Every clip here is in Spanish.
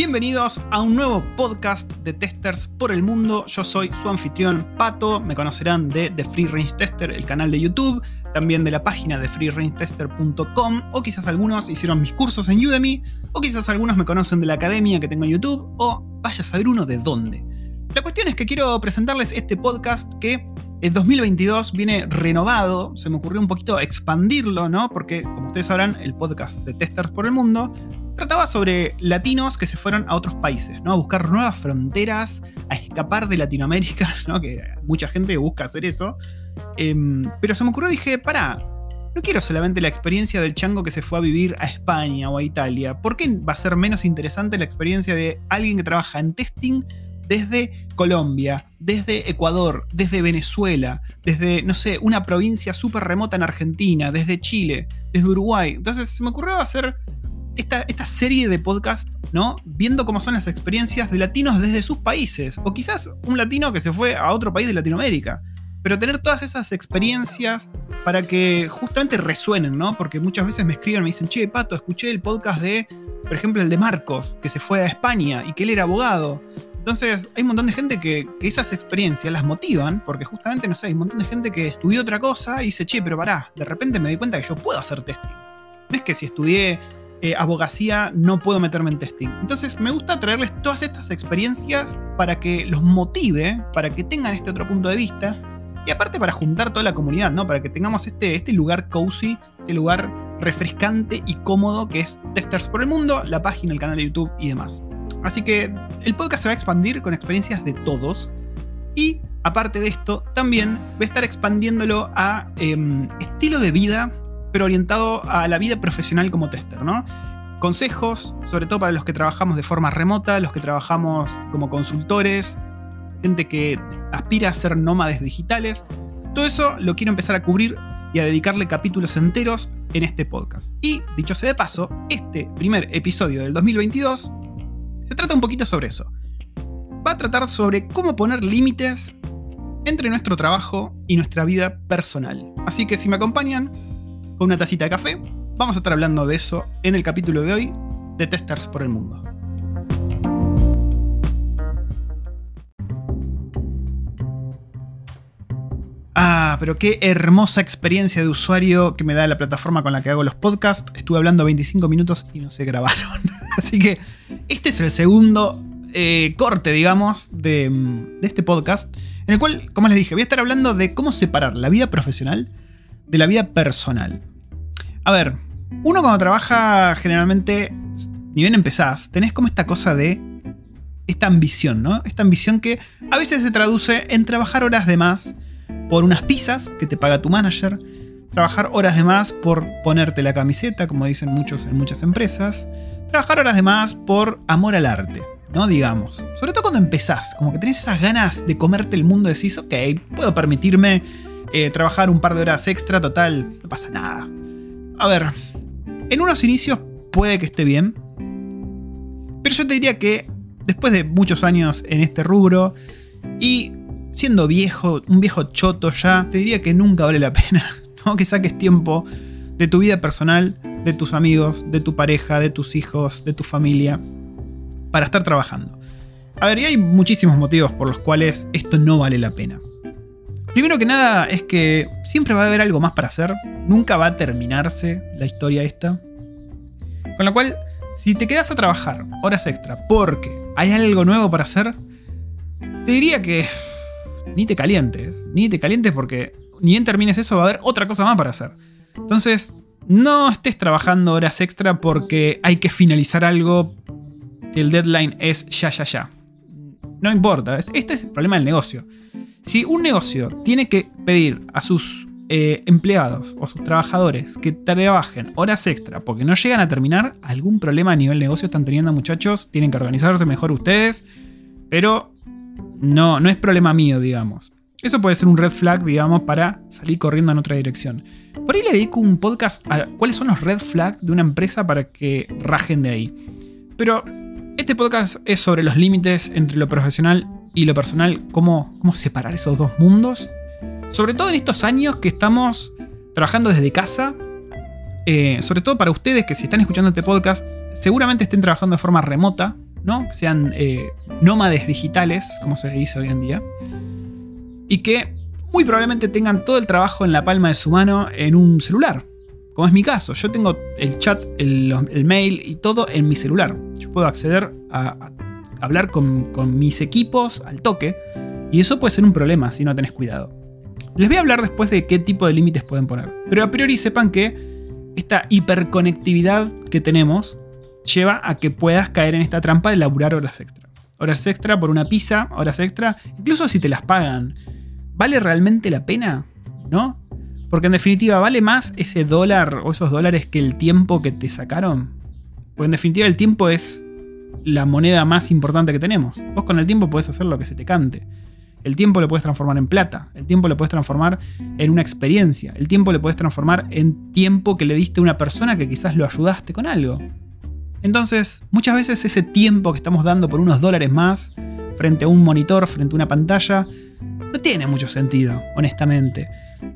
Bienvenidos a un nuevo podcast de testers por el mundo. Yo soy su anfitrión Pato. Me conocerán de The Free Range Tester, el canal de YouTube, también de la página de freerangetester.com. O quizás algunos hicieron mis cursos en Udemy, o quizás algunos me conocen de la academia que tengo en YouTube, o vaya a saber uno de dónde. La cuestión es que quiero presentarles este podcast que en 2022 viene renovado. Se me ocurrió un poquito expandirlo, ¿no? Porque, como ustedes sabrán, el podcast de Testers por el Mundo trataba sobre latinos que se fueron a otros países, ¿no? A buscar nuevas fronteras, a escapar de Latinoamérica, ¿no? Que mucha gente busca hacer eso. Em, pero se me ocurrió, dije, para, no quiero solamente la experiencia del chango que se fue a vivir a España o a Italia. ¿Por qué va a ser menos interesante la experiencia de alguien que trabaja en testing desde Colombia, desde Ecuador, desde Venezuela, desde, no sé, una provincia súper remota en Argentina, desde Chile, desde Uruguay? Entonces se me ocurrió hacer esta, serie de podcast, ¿no? Viendo cómo son las experiencias de latinos desde sus países. O quizás un latino que se fue a otro país de Latinoamérica. Pero tener todas esas experiencias para que justamente resuenen, ¿no? Porque muchas veces me escriben, me dicen, che, Pato, escuché el podcast de, por ejemplo, el de Marcos, que se fue a España y que él era abogado. Entonces, hay un montón de gente que, esas experiencias las motivan, porque justamente, no sé, hay un montón de gente que estudió otra cosa y dice, che, pero pará, de repente me di cuenta que yo puedo hacer testing. No es que si estudié eh, abogacía no puedo meterme en testing. Entonces me gusta traerles todas estas experiencias para que los motive, para que tengan este otro punto de vista y aparte para juntar toda la comunidad, ¿no? Para que tengamos este, este lugar cozy, este lugar refrescante y cómodo que es Testers por el Mundo, la página, el canal de YouTube y demás. Así que el podcast se va a expandir con experiencias de todos y aparte de esto también voy a estar expandiéndolo a em, estilo de vida pero orientado a la vida profesional como tester, ¿no? Consejos, sobre todo para los que trabajamos de forma remota, los que trabajamos como consultores, gente que aspira a ser nómades digitales. Todo eso lo quiero empezar a cubrir y a dedicarle capítulos enteros en este podcast. Y, dicho sea de paso, este primer episodio del 2022 se trata un poquito sobre eso. Va a tratar sobre cómo poner límites entre nuestro trabajo y nuestra vida personal. Así que si me acompañan, con una tacita de café. Vamos a estar hablando de eso en el capítulo de hoy de Testers por el Mundo. Ah, pero qué hermosa experiencia de usuario que me da la plataforma con la que hago los podcasts. Estuve hablando 25 minutos y no se grabaron. Así que este es el segundo eh, corte, digamos, de, de este podcast, en el cual, como les dije, voy a estar hablando de cómo separar la vida profesional de la vida personal. A ver, uno cuando trabaja generalmente, ni bien empezás, tenés como esta cosa de esta ambición, ¿no? Esta ambición que a veces se traduce en trabajar horas de más por unas pizzas que te paga tu manager, trabajar horas de más por ponerte la camiseta, como dicen muchos en muchas empresas, trabajar horas de más por amor al arte, ¿no? Digamos. Sobre todo cuando empezás, como que tenés esas ganas de comerte el mundo, decís, ok, puedo permitirme eh, trabajar un par de horas extra, total, no pasa nada. A ver, en unos inicios puede que esté bien, pero yo te diría que después de muchos años en este rubro y siendo viejo, un viejo choto ya, te diría que nunca vale la pena, ¿no? Que saques tiempo de tu vida personal, de tus amigos, de tu pareja, de tus hijos, de tu familia, para estar trabajando. A ver, y hay muchísimos motivos por los cuales esto no vale la pena. Primero que nada es que siempre va a haber algo más para hacer, nunca va a terminarse la historia esta. Con lo cual, si te quedas a trabajar horas extra porque hay algo nuevo para hacer, te diría que ni te calientes, ni te calientes porque ni bien termines eso va a haber otra cosa más para hacer. Entonces, no estés trabajando horas extra porque hay que finalizar algo el deadline es ya, ya, ya. No importa, este es el problema del negocio. Si un negocio tiene que pedir a sus eh, empleados o sus trabajadores que trabajen horas extra porque no llegan a terminar, algún problema a nivel negocio están teniendo muchachos, tienen que organizarse mejor ustedes, pero no, no es problema mío, digamos. Eso puede ser un red flag, digamos, para salir corriendo en otra dirección. Por ahí le dedico un podcast a cuáles son los red flags de una empresa para que rajen de ahí. Pero este podcast es sobre los límites entre lo profesional y lo personal, cómo, cómo separar esos dos mundos. Sobre todo en estos años que estamos trabajando desde casa. Eh, sobre todo para ustedes que si están escuchando este podcast, seguramente estén trabajando de forma remota. ¿no? Sean eh, nómades digitales, como se le dice hoy en día. Y que muy probablemente tengan todo el trabajo en la palma de su mano en un celular. Como es mi caso, yo tengo el chat, el, mail y todo en mi celular. Yo puedo acceder a, hablar con, con mis equipos al toque. Y eso puede ser un problema si no tenés cuidado. Les voy a hablar después de qué tipo de límites pueden poner. Pero a priori sepan que esta hiperconectividad que tenemos lleva a que puedas caer en esta trampa de laburar horas extra. Horas extra por una pizza, horas extra, incluso si te las pagan. ¿Vale realmente la pena? ¿No? Porque en definitiva, ¿vale más ese dólar o esos dólares que el tiempo que te sacaron? Porque en definitiva el tiempo es la moneda más importante que tenemos. Vos con el tiempo podés hacer lo que se te cante. El tiempo lo puedes transformar en plata, el tiempo lo puedes transformar en una experiencia, el tiempo lo puedes transformar en tiempo que le diste a una persona que quizás lo ayudaste con algo. Entonces, muchas veces ese tiempo que estamos dando por unos dólares más, frente a un monitor, frente a una pantalla, no tiene mucho sentido, honestamente.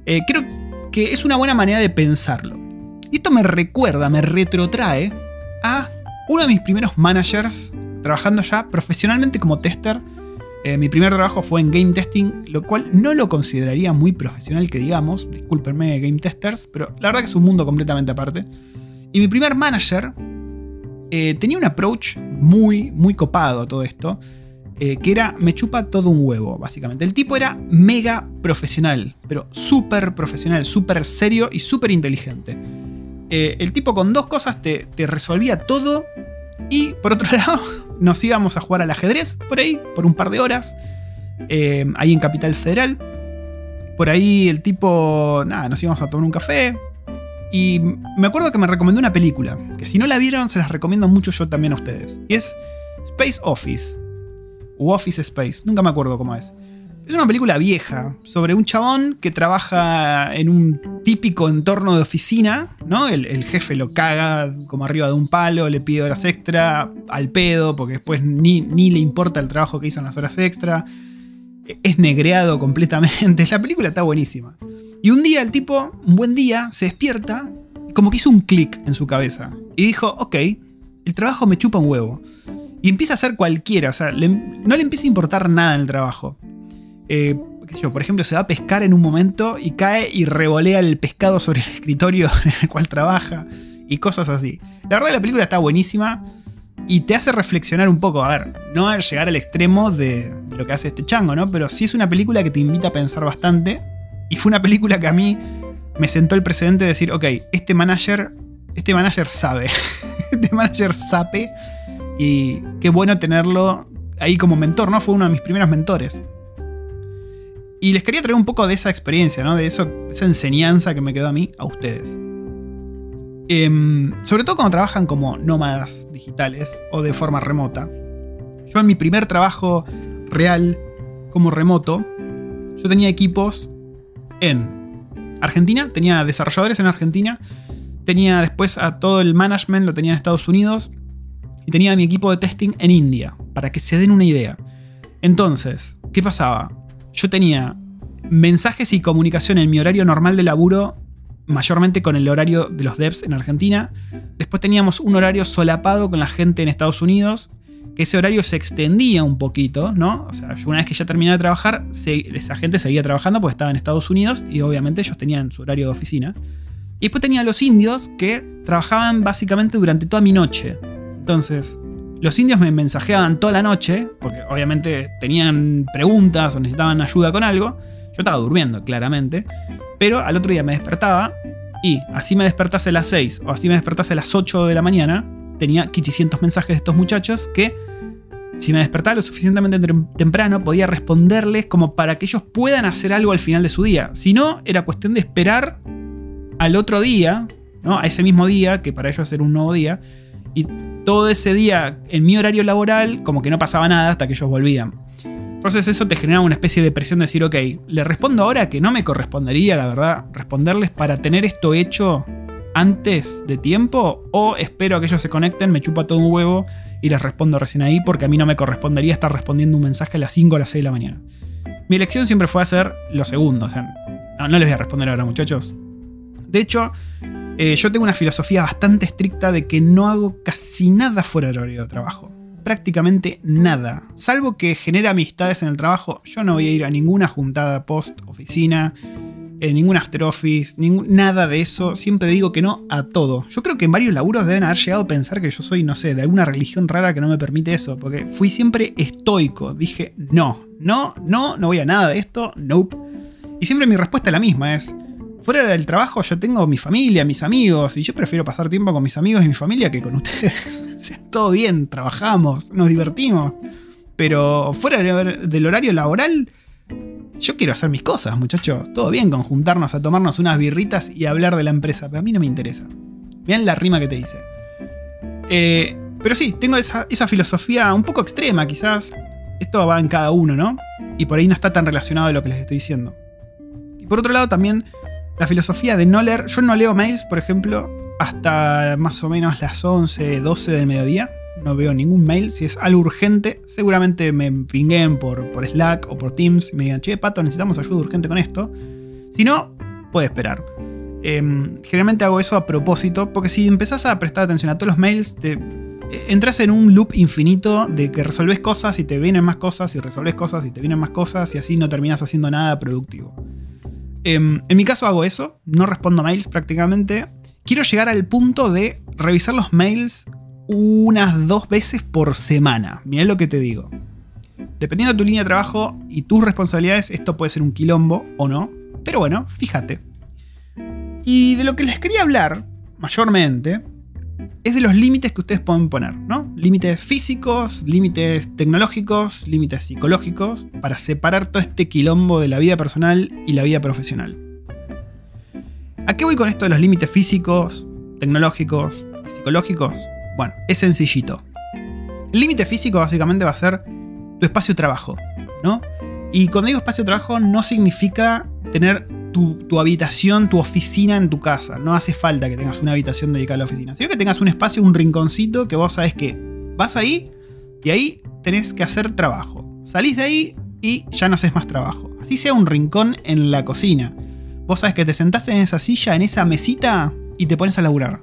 Eh, creo que es una buena manera de pensarlo. Y esto me recuerda, me retrotrae a uno de mis primeros managers trabajando ya profesionalmente como tester eh, mi primer trabajo fue en game testing, lo cual no lo consideraría muy profesional que digamos, discúlpenme game testers, pero la verdad que es un mundo completamente aparte. Y mi primer manager eh, tenía un approach muy, muy copado a todo esto, eh, que era me chupa todo un huevo, básicamente. El tipo era mega profesional, pero súper profesional, súper serio y súper inteligente. el tipo con dos cosas te, te resolvía todo y por otro lado nos íbamos a jugar al ajedrez por ahí, por un par de horas, eh, ahí en Capital Federal. Por ahí el tipo, nada, nos íbamos a tomar un café. Y me acuerdo que me recomendó una película, que si no la vieron se las recomiendo mucho yo también a ustedes. Y es Space Office, o Office Space, nunca me acuerdo cómo es. Es una película vieja sobre un chabón que trabaja en un típico entorno de oficina, ¿no? El, jefe lo caga como arriba de un palo, le pide horas extra al pedo, porque después ni, ni le importa el trabajo que hizo en las horas extra. Es negreado completamente. La película está buenísima. Y un día el tipo, un buen día, se despierta, como que hizo un clic en su cabeza. Y dijo, ok, el trabajo me chupa un huevo. Y empieza a hacer cualquiera, o sea, no le empieza a importar nada en el trabajo. Eh, por ejemplo, se va a pescar en un momento y cae y revolea el pescado sobre el escritorio en el cual trabaja y cosas así. La verdad la película está buenísima y te hace reflexionar un poco. A ver, no llegar al extremo de, lo que hace este chango, ¿no? Pero sí es una película que te invita a pensar bastante y fue una película que a mí me sentó el precedente de decir, ok, este manager, este manager sabe, este manager sabe y qué bueno tenerlo ahí como mentor, ¿no? Fue uno de mis primeros mentores. Y les quería traer un poco de esa experiencia, ¿no? De eso, esa enseñanza que me quedó a mí, a ustedes. Em, sobre todo cuando trabajan como nómadas digitales o de forma remota. Yo en mi primer trabajo real como remoto, yo tenía equipos en Argentina, tenía desarrolladores en Argentina, tenía después a todo el management, lo tenía en Estados Unidos, y tenía mi equipo de testing en India, para que se den una idea. Entonces, ¿qué pasaba? yo tenía mensajes y comunicación en mi horario normal de laburo, mayormente con el horario de los devs en Argentina. Después teníamos un horario solapado con la gente en Estados Unidos, que ese horario se extendía un poquito, ¿no? O sea, una vez que ya terminé de trabajar, esa gente seguía trabajando porque estaba en Estados Unidos y obviamente ellos tenían su horario de oficina. Y después tenía los indios que trabajaban básicamente durante toda mi noche. Entonces, los indios me mensajeaban toda la noche, porque obviamente tenían preguntas o necesitaban ayuda con algo. Yo estaba durmiendo, claramente. Pero al otro día me despertaba y así me despertase a las 6 o así me despertase a las 8 de la mañana, tenía 500 mensajes de estos muchachos que si me despertaba lo suficientemente temprano podía responderles como para que ellos puedan hacer algo al final de su día. Si no, era cuestión de esperar al otro día, ¿no? a ese mismo día, que para ellos era un nuevo día, y todo ese día en mi horario laboral como que no pasaba nada hasta que ellos volvían. Entonces eso te generaba una especie de presión de decir, ok, le respondo ahora que no me correspondería, la verdad, responderles para tener esto hecho antes de tiempo o espero a que ellos se conecten, me chupa todo un huevo y les respondo recién ahí porque a mí no me correspondería estar respondiendo un mensaje a las 5 o las 6 de la mañana. Mi elección siempre fue hacer lo segundo, no, no les voy a responder ahora muchachos. De hecho, eh, yo tengo una filosofía bastante estricta de que no hago casi nada fuera del horario de trabajo. prácticamente nada. Salvo que genera amistades en el trabajo, yo no voy a ir a ninguna juntada post oficina, en ningún after office, nada de eso. Siempre digo que no a todo. Yo creo que en varios laburos deben haber llegado a pensar que yo soy, no sé, de alguna religión rara que no me permite eso. Porque fui siempre estoico. Dije, no, no, no, no voy a nada de esto, nope. Y siempre mi respuesta es la misma, es, fuera del trabajo yo tengo mi familia, mis amigos, y yo prefiero pasar tiempo con mis amigos y mi familia que con ustedes. todo bien, trabajamos, nos divertimos. Pero fuera del horario laboral, yo quiero hacer mis cosas, muchachos. Todo bien con juntarnos a tomarnos unas birritas y hablar de la empresa, pero a mí no me interesa. Vean la rima que te hice. Eh, pero sí, tengo esa, filosofía un poco extrema, quizás. Esto va en cada uno, ¿no? Y por ahí no está tan relacionado a lo que les estoy diciendo. Y por otro lado, también la filosofía de no leer. Yo no leo mails, por ejemplo, hasta más o menos las 11, 12 del mediodía. No veo ningún mail. Si es algo urgente, seguramente me pinguen por, por Slack o por Teams y me digan, che, Pato, necesitamos ayuda urgente con esto. Si no, puede esperar. Em, generalmente hago eso a propósito, porque si empezás a prestar atención a todos los mails, te eh, entras en un loop infinito de que resolves cosas y te vienen más cosas y resolves cosas y te vienen más cosas y así no terminas haciendo nada productivo. Em, en mi caso hago eso, no respondo mails prácticamente. Quiero llegar al punto de revisar los mails unas dos veces por semana. Mirá lo que te digo. Dependiendo de tu línea de trabajo y tus responsabilidades, esto puede ser un quilombo o no. Pero bueno, fíjate. Y de lo que les quería hablar, mayormente, es de los límites que ustedes pueden poner, ¿no? Límites físicos, límites tecnológicos, límites psicológicos, para separar todo este quilombo de la vida personal y la vida profesional. ¿A qué voy con esto de los límites físicos, tecnológicos psicológicos? Bueno, es sencillito. El límite físico básicamente va a ser tu espacio de trabajo, ¿no? Y cuando digo espacio de trabajo no significa tener tu, habitación, tu oficina en tu casa. No hace falta que tengas una habitación dedicada a la oficina, sino que tengas un espacio, un rinconcito que vos sabes que vas ahí y ahí tenés que hacer trabajo. Salís de ahí y ya no haces más trabajo. Así sea un rincón en la cocina. Vos sabes que te sentaste en esa silla, en esa mesita y te pones a laburar.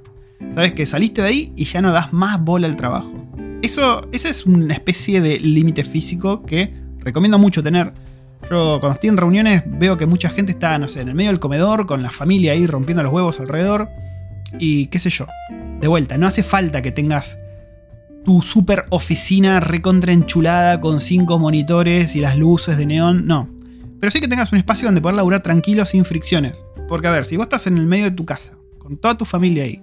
Sabes que saliste de ahí y ya no das más bola al trabajo. Eso, esa es una especie de límite físico que recomiendo mucho tener yo cuando estoy en reuniones veo que mucha gente está, no sé, en el medio del comedor, con la familia ahí rompiendo los huevos alrededor. Y qué sé yo. De vuelta, no hace falta que tengas tu super oficina recontra enchulada con cinco monitores y las luces de neón. No. Pero sí que tengas un espacio donde poder laburar tranquilo sin fricciones. Porque a ver, si vos estás en el medio de tu casa, con toda tu familia ahí,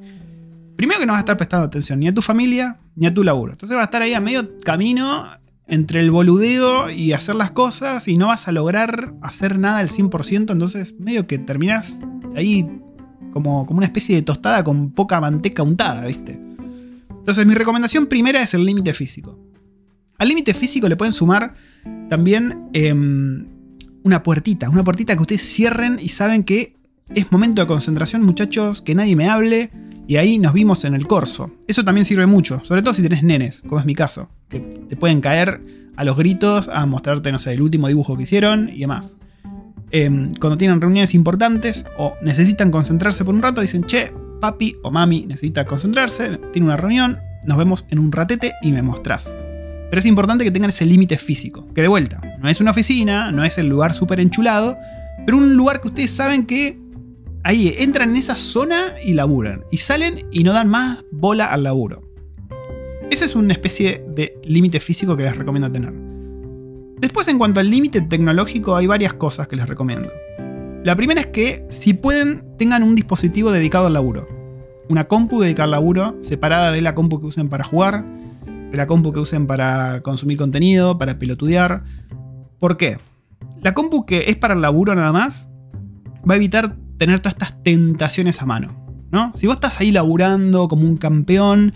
primero que no vas a estar prestando atención ni a tu familia ni a tu laburo. Entonces vas a estar ahí a medio camino entre el boludeo y hacer las cosas y no vas a lograr hacer nada al 100%, entonces medio que terminas ahí como, como una especie de tostada con poca manteca untada, ¿viste? Entonces mi recomendación primera es el límite físico. Al límite físico le pueden sumar también em, una puertita, una puertita que ustedes cierren y saben que es momento de concentración, muchachos, que nadie me hable y ahí nos vimos en el corso. Eso también sirve mucho, sobre todo si tenés nenes, como es mi caso, que te pueden caer a los gritos a mostrarte, no sé, el último dibujo que hicieron y demás. Em, cuando tienen reuniones importantes o necesitan concentrarse por un rato, dicen, che, papi o mami necesita concentrarse, tiene una reunión, nos vemos en un ratete y me mostrás. Pero es importante que tengan ese límite físico, que de vuelta, no es una oficina, no es el lugar súper enchulado, pero un lugar que ustedes saben que ahí entran en esa zona y laburan. Y salen y no dan más bola al laburo. Esa es una especie de límite físico que les recomiendo tener. Después, en cuanto al límite tecnológico, hay varias cosas que les recomiendo. La primera es que, si pueden, tengan un dispositivo dedicado al laburo. Una compu dedicada al laburo, separada de la compu que usen para jugar, de la compu que usen para consumir contenido, para pelotudear. ¿Por qué? La compu que es para el laburo nada más, va a evitar tener todas estas tentaciones a mano. ¿no? Si vos estás ahí laburando como un campeón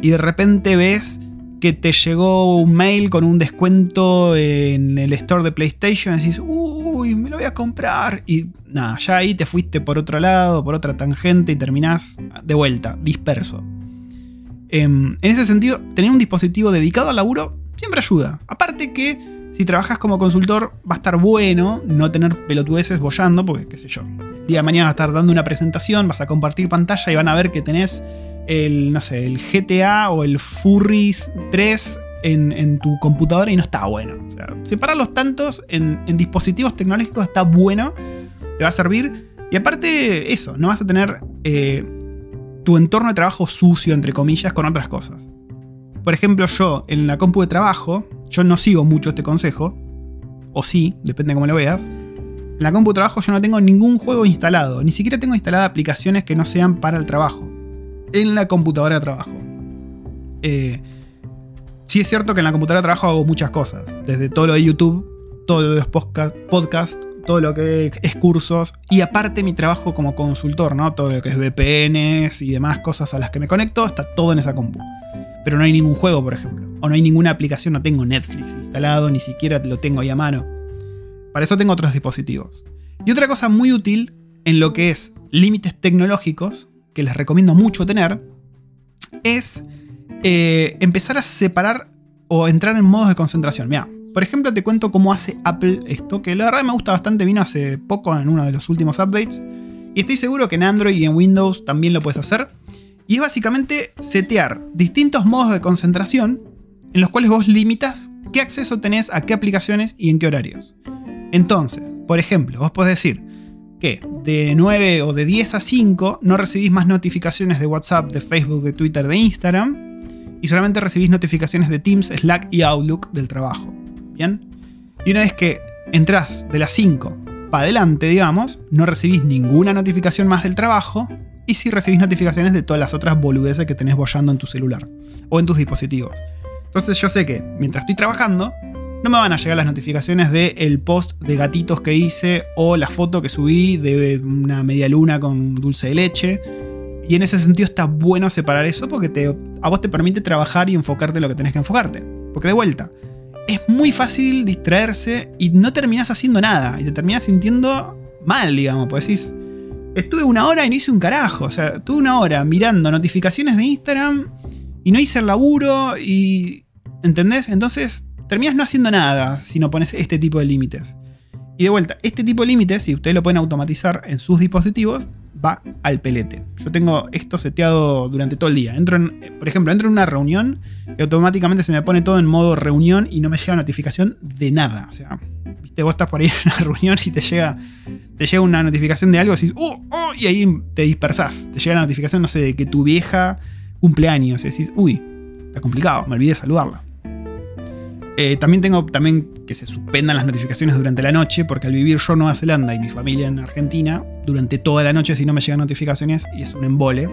y de repente ves que te llegó un mail con un descuento en el store de PlayStation y decís, uy, me lo voy a comprar. Y nada, ya ahí te fuiste por otro lado, por otra tangente y terminás de vuelta, disperso. Em, en ese sentido, tener un dispositivo dedicado al laburo siempre ayuda. Aparte que si trabajas como consultor va a estar bueno no tener pelotudeces bollando, porque qué sé yo, día de mañana vas a estar dando una presentación, vas a compartir pantalla y van a ver que tenés el, no sé, el GTA o el Furries 3 en, tu computadora y no está bueno. O sea, separar los tantos en, dispositivos tecnológicos está bueno, te va a servir. Y aparte, eso, no vas a tener eh, tu entorno de trabajo sucio, entre comillas, con otras cosas. Por ejemplo, yo en la compu de trabajo, yo no sigo mucho este consejo, o sí, depende de cómo lo veas. En la compu de trabajo yo no tengo ningún juego instalado, ni siquiera tengo instaladas aplicaciones que no sean para el trabajo. En la computadora de trabajo. Eh, Sí es cierto que en la computadora de trabajo hago muchas cosas, desde todo lo de YouTube, todo lo de los podcasts, todo lo que es cursos y aparte mi trabajo como consultor, ¿no? Todo lo que es VPNs y demás cosas a las que me conecto, está todo en esa compu. Pero no hay ningún juego, por ejemplo, o no hay ninguna aplicación, no tengo Netflix instalado, ni siquiera lo tengo ahí a mano. Para eso tengo otros dispositivos. Y otra cosa muy útil en lo que es límites tecnológicos, que les recomiendo mucho tener, es eh, empezar a separar o entrar en modos de concentración. Mira, por ejemplo, te cuento cómo hace Apple esto, que la verdad me gusta bastante, vino hace poco en uno de los últimos updates. Y estoy seguro que en Android y en Windows también lo puedes hacer. Y es básicamente setear distintos modos de concentración en los cuales vos limitas qué acceso tenés a qué aplicaciones y en qué horarios. Entonces, por ejemplo, vos podés decir que de 9 o de 10 a 5 no recibís más notificaciones de WhatsApp, de Facebook, de Twitter, de Instagram y solamente recibís notificaciones de Teams, Slack y Outlook del trabajo. ¿Bien? Y una vez que entras de las 5 para adelante, digamos, no recibís ninguna notificación más del trabajo y sí recibís notificaciones de todas las otras boludeces que tenés bollando en tu celular o en tus dispositivos. Entonces yo sé que mientras estoy trabajando, no me van a llegar las notificaciones del post de gatitos que hice o la foto que subí de una media luna con dulce de leche y en ese sentido está bueno separar eso porque te, a vos te permite trabajar y enfocarte en lo que tenés que enfocarte. Porque de vuelta, es muy fácil distraerse y no terminás haciendo nada. Y te terminás sintiendo mal, digamos. Pues decís, estuve una hora y no hice un carajo. O sea, estuve una hora mirando notificaciones de Instagram y no hice el laburo y... ¿Entendés? Entonces, terminas no haciendo nada si no pones este tipo de límites. Y de vuelta, este tipo de límites, si ustedes lo pueden automatizar en sus dispositivos, va al pelete. Yo tengo esto seteado durante todo el día. Entro en, por ejemplo, entro en una reunión y automáticamente se me pone todo en modo reunión y no me llega notificación de nada. O sea, viste, vos estás por ahí en una reunión y te llega, te llega una notificación de algo y decís, oh, oh, y ahí te dispersás. Te llega la notificación, no sé, de que tu vieja cumpleaños y decís, uy, está complicado, me olvidé de saludarla. Eh, también tengo también que se suspendan las notificaciones durante la noche, porque al vivir yo en Nueva Zelanda y mi familia en Argentina, durante toda la noche si no me llegan notificaciones y es un embole.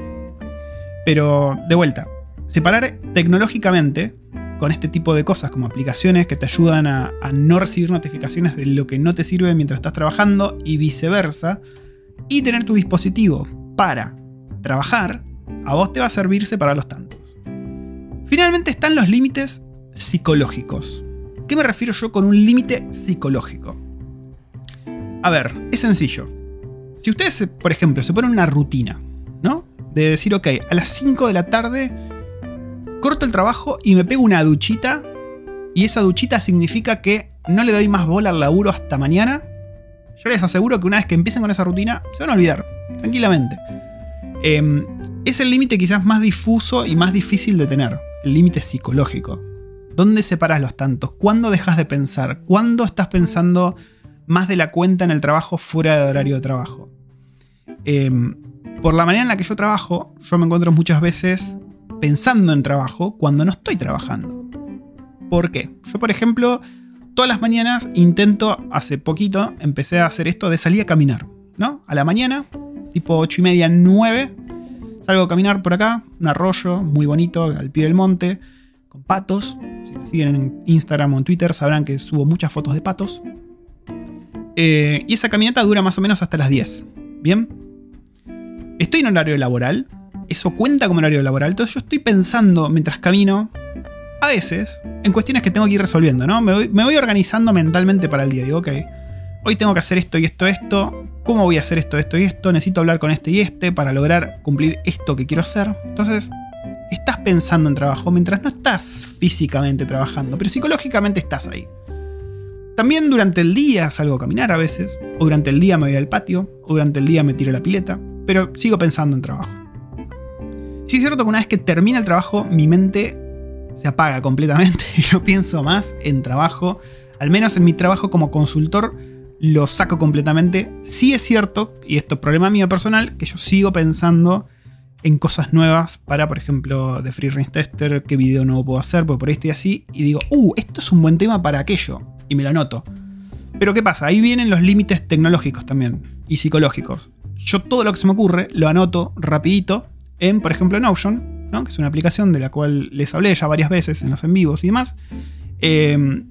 Pero de vuelta, separar tecnológicamente con este tipo de cosas como aplicaciones que te ayudan a, no recibir notificaciones de lo que no te sirve mientras estás trabajando y viceversa, y tener tu dispositivo para trabajar, a vos te va a servir separar los tantos. Finalmente están los límites psicológicos. ¿Qué me refiero yo con un límite psicológico? A ver, es sencillo. Si ustedes, por ejemplo, se ponen una rutina, ¿no? De decir, ok, a las 5 de la tarde corto el trabajo y me pego una duchita. Y esa duchita significa que no le doy más bola al laburo hasta mañana. Yo les aseguro que una vez que empiecen con esa rutina, se van a olvidar, tranquilamente. Em, es el límite quizás más difuso y más difícil de tener, el límite psicológico. ¿Dónde separas los tantos? ¿Cuándo dejas de pensar? ¿Cuándo estás pensando más de la cuenta en el trabajo fuera de horario de trabajo? Em, por la manera en la que yo trabajo, yo me encuentro muchas veces pensando en trabajo cuando no estoy trabajando. ¿Por qué? Yo, por ejemplo, todas las mañanas intento, hace poquito, empecé a hacer esto de salir a caminar, ¿no? A la mañana, tipo 8 y media, 9, salgo a caminar por acá, un arroyo muy bonito al pie del monte con patos. Si me siguen en Instagram o en Twitter sabrán que subo muchas fotos de patos. Eh, y esa caminata dura más o menos hasta las 10. ¿Bien? Estoy en horario laboral. Eso cuenta como horario laboral. Entonces yo estoy pensando mientras camino, a veces, en cuestiones que tengo que ir resolviendo, ¿no? Me voy, me voy organizando mentalmente para el día. Digo, ok, hoy tengo que hacer esto y esto, esto. ¿Cómo voy a hacer esto, esto y esto? Necesito hablar con este y este para lograr cumplir esto que quiero hacer. Entonces, estás pensando en trabajo mientras no estás físicamente trabajando, pero psicológicamente estás ahí. También durante el día salgo a caminar a veces, o durante el día me voy al patio, o durante el día me tiro la pileta, pero sigo pensando en trabajo. Sí es cierto que una vez que termina el trabajo, mi mente se apaga completamente y no pienso más en trabajo. Al menos en mi trabajo como consultor lo saco completamente. Sí es cierto, y esto es problema mío personal, que yo sigo pensando en cosas nuevas para, por ejemplo, de Free Range Tester, qué video nuevo puedo hacer, porque por ahí estoy así y digo, uh, esto es un buen tema para aquello, y me lo anoto. Pero ¿qué pasa? Ahí vienen los límites tecnológicos también, y psicológicos. Yo todo lo que se me ocurre lo anoto rapidito en, por ejemplo, Notion, ¿no? que es una aplicación de la cual les hablé ya varias veces en los en vivos y demás. Eh,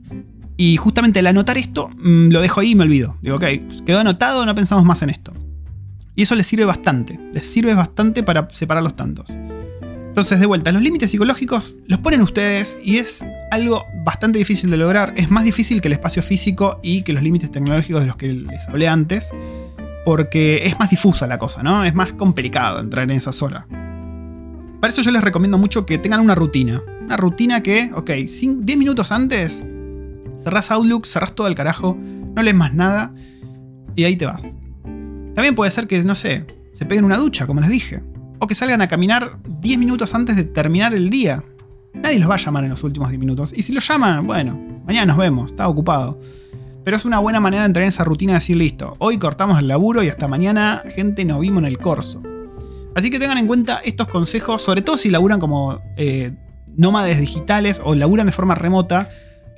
y justamente al anotar esto, mm, lo dejo ahí y me olvido. Digo, ok, quedó anotado, no pensamos más en esto. Y eso les sirve bastante. Les sirve bastante para separar los tantos. Entonces, de vuelta, los límites psicológicos los ponen ustedes y es algo bastante difícil de lograr. Es más difícil que el espacio físico y que los límites tecnológicos de los que les hablé antes. Porque es más difusa la cosa, ¿no? Es más complicado entrar en esa sola. Para eso yo les recomiendo mucho que tengan una rutina. Una rutina que, ok, 10 minutos antes, cerrás Outlook, cerrás todo el carajo, no lees más nada y ahí te vas. También puede ser que, no sé, se peguen una ducha, como les dije. O que salgan a caminar 10 minutos antes de terminar el día. Nadie los va a llamar en los últimos 10 minutos. Y si los llaman, bueno, mañana nos vemos, está ocupado. Pero es una buena manera de entrar en esa rutina y decir, listo, hoy cortamos el laburo y hasta mañana, gente, nos vimos en el corso. Así que tengan en cuenta estos consejos, sobre todo si laburan como eh, nómades digitales o laburan de forma remota.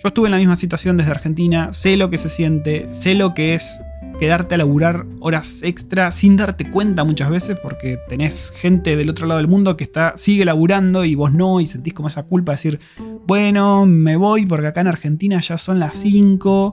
Yo estuve en la misma situación desde Argentina, sé lo que se siente, sé lo que es quedarte a laburar horas extra sin darte cuenta muchas veces porque tenés gente del otro lado del mundo que está, sigue laburando y vos no y sentís como esa culpa de decir, bueno, me voy porque acá en Argentina ya son las 5.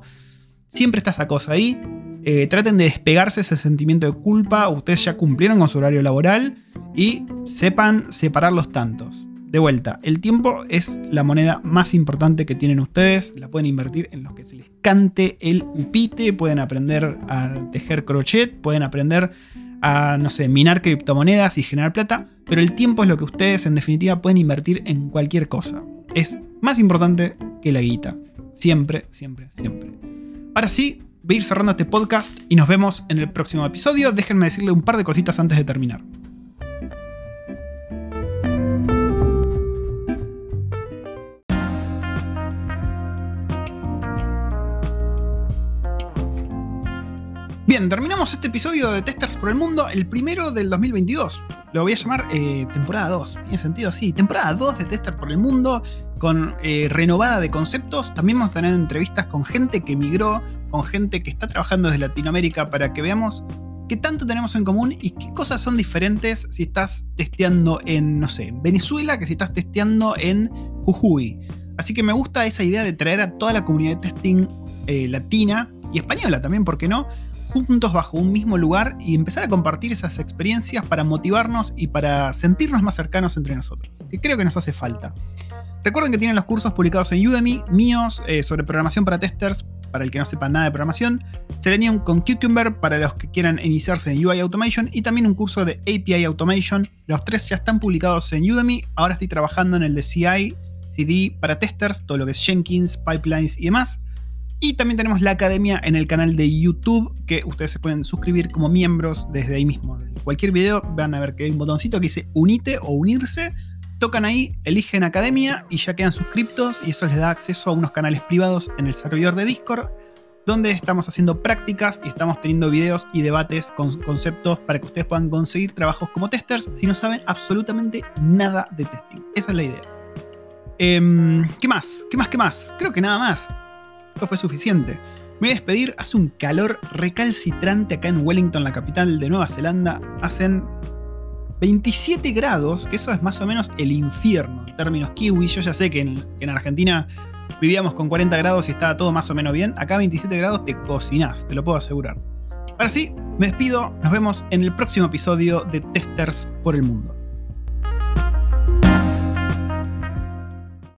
Siempre está esa cosa ahí. Eh, traten de despegarse ese sentimiento de culpa. Ustedes ya cumplieron con su horario laboral y sepan separar los tantos. De vuelta, el tiempo es la moneda más importante que tienen ustedes. La pueden invertir en lo que se les cante el upite. Pueden aprender a tejer crochet. Pueden aprender a, no sé, minar criptomonedas y generar plata. Pero el tiempo es lo que ustedes, en definitiva, pueden invertir en cualquier cosa. Es más importante que la guita. Siempre, siempre, siempre. Ahora sí, voy a ir cerrando este podcast y nos vemos en el próximo episodio. Déjenme decirle un par de cositas antes de terminar. Bien, terminamos este episodio de Testers por el Mundo, el primero del 2022. Lo voy a llamar eh, temporada 2. ¿Tiene sentido? Sí, temporada 2 de Testers por el Mundo, con eh, renovada de conceptos. También vamos a tener entrevistas con gente que emigró, con gente que está trabajando desde Latinoamérica para que veamos qué tanto tenemos en común y qué cosas son diferentes si estás testeando en, no sé, Venezuela que si estás testeando en Jujuy. Así que me gusta esa idea de traer a toda la comunidad de testing eh, latina y española también, ¿por qué no? Juntos bajo un mismo lugar y empezar a compartir esas experiencias para motivarnos y para sentirnos más cercanos entre nosotros, que creo que nos hace falta. Recuerden que tienen los cursos publicados en Udemy, míos, eh, sobre programación para testers, para el que no sepa nada de programación, Selenium con Cucumber para los que quieran iniciarse en UI Automation y también un curso de API Automation. Los tres ya están publicados en Udemy, ahora estoy trabajando en el de CI, CD para testers, todo lo que es Jenkins, pipelines y demás. Y también tenemos la academia en el canal de YouTube, que ustedes se pueden suscribir como miembros desde ahí mismo. cualquier video van a ver que hay un botoncito que dice unite o unirse. Tocan ahí, eligen academia y ya quedan suscriptos y eso les da acceso a unos canales privados en el servidor de Discord, donde estamos haciendo prácticas y estamos teniendo videos y debates con conceptos para que ustedes puedan conseguir trabajos como testers si no saben absolutamente nada de testing. Esa es la idea. Em, ¿Qué más? ¿Qué más? ¿Qué más? Creo que nada más fue suficiente. Me voy a despedir, hace un calor recalcitrante acá en Wellington, la capital de Nueva Zelanda. Hacen 27 grados, que eso es más o menos el infierno en términos kiwi. Yo ya sé que en, Argentina vivíamos con 40 grados y estaba todo más o menos bien. Acá 27 grados te cocinás, te lo puedo asegurar. Ahora sí, me despido, nos vemos en el próximo episodio de Testers por el Mundo.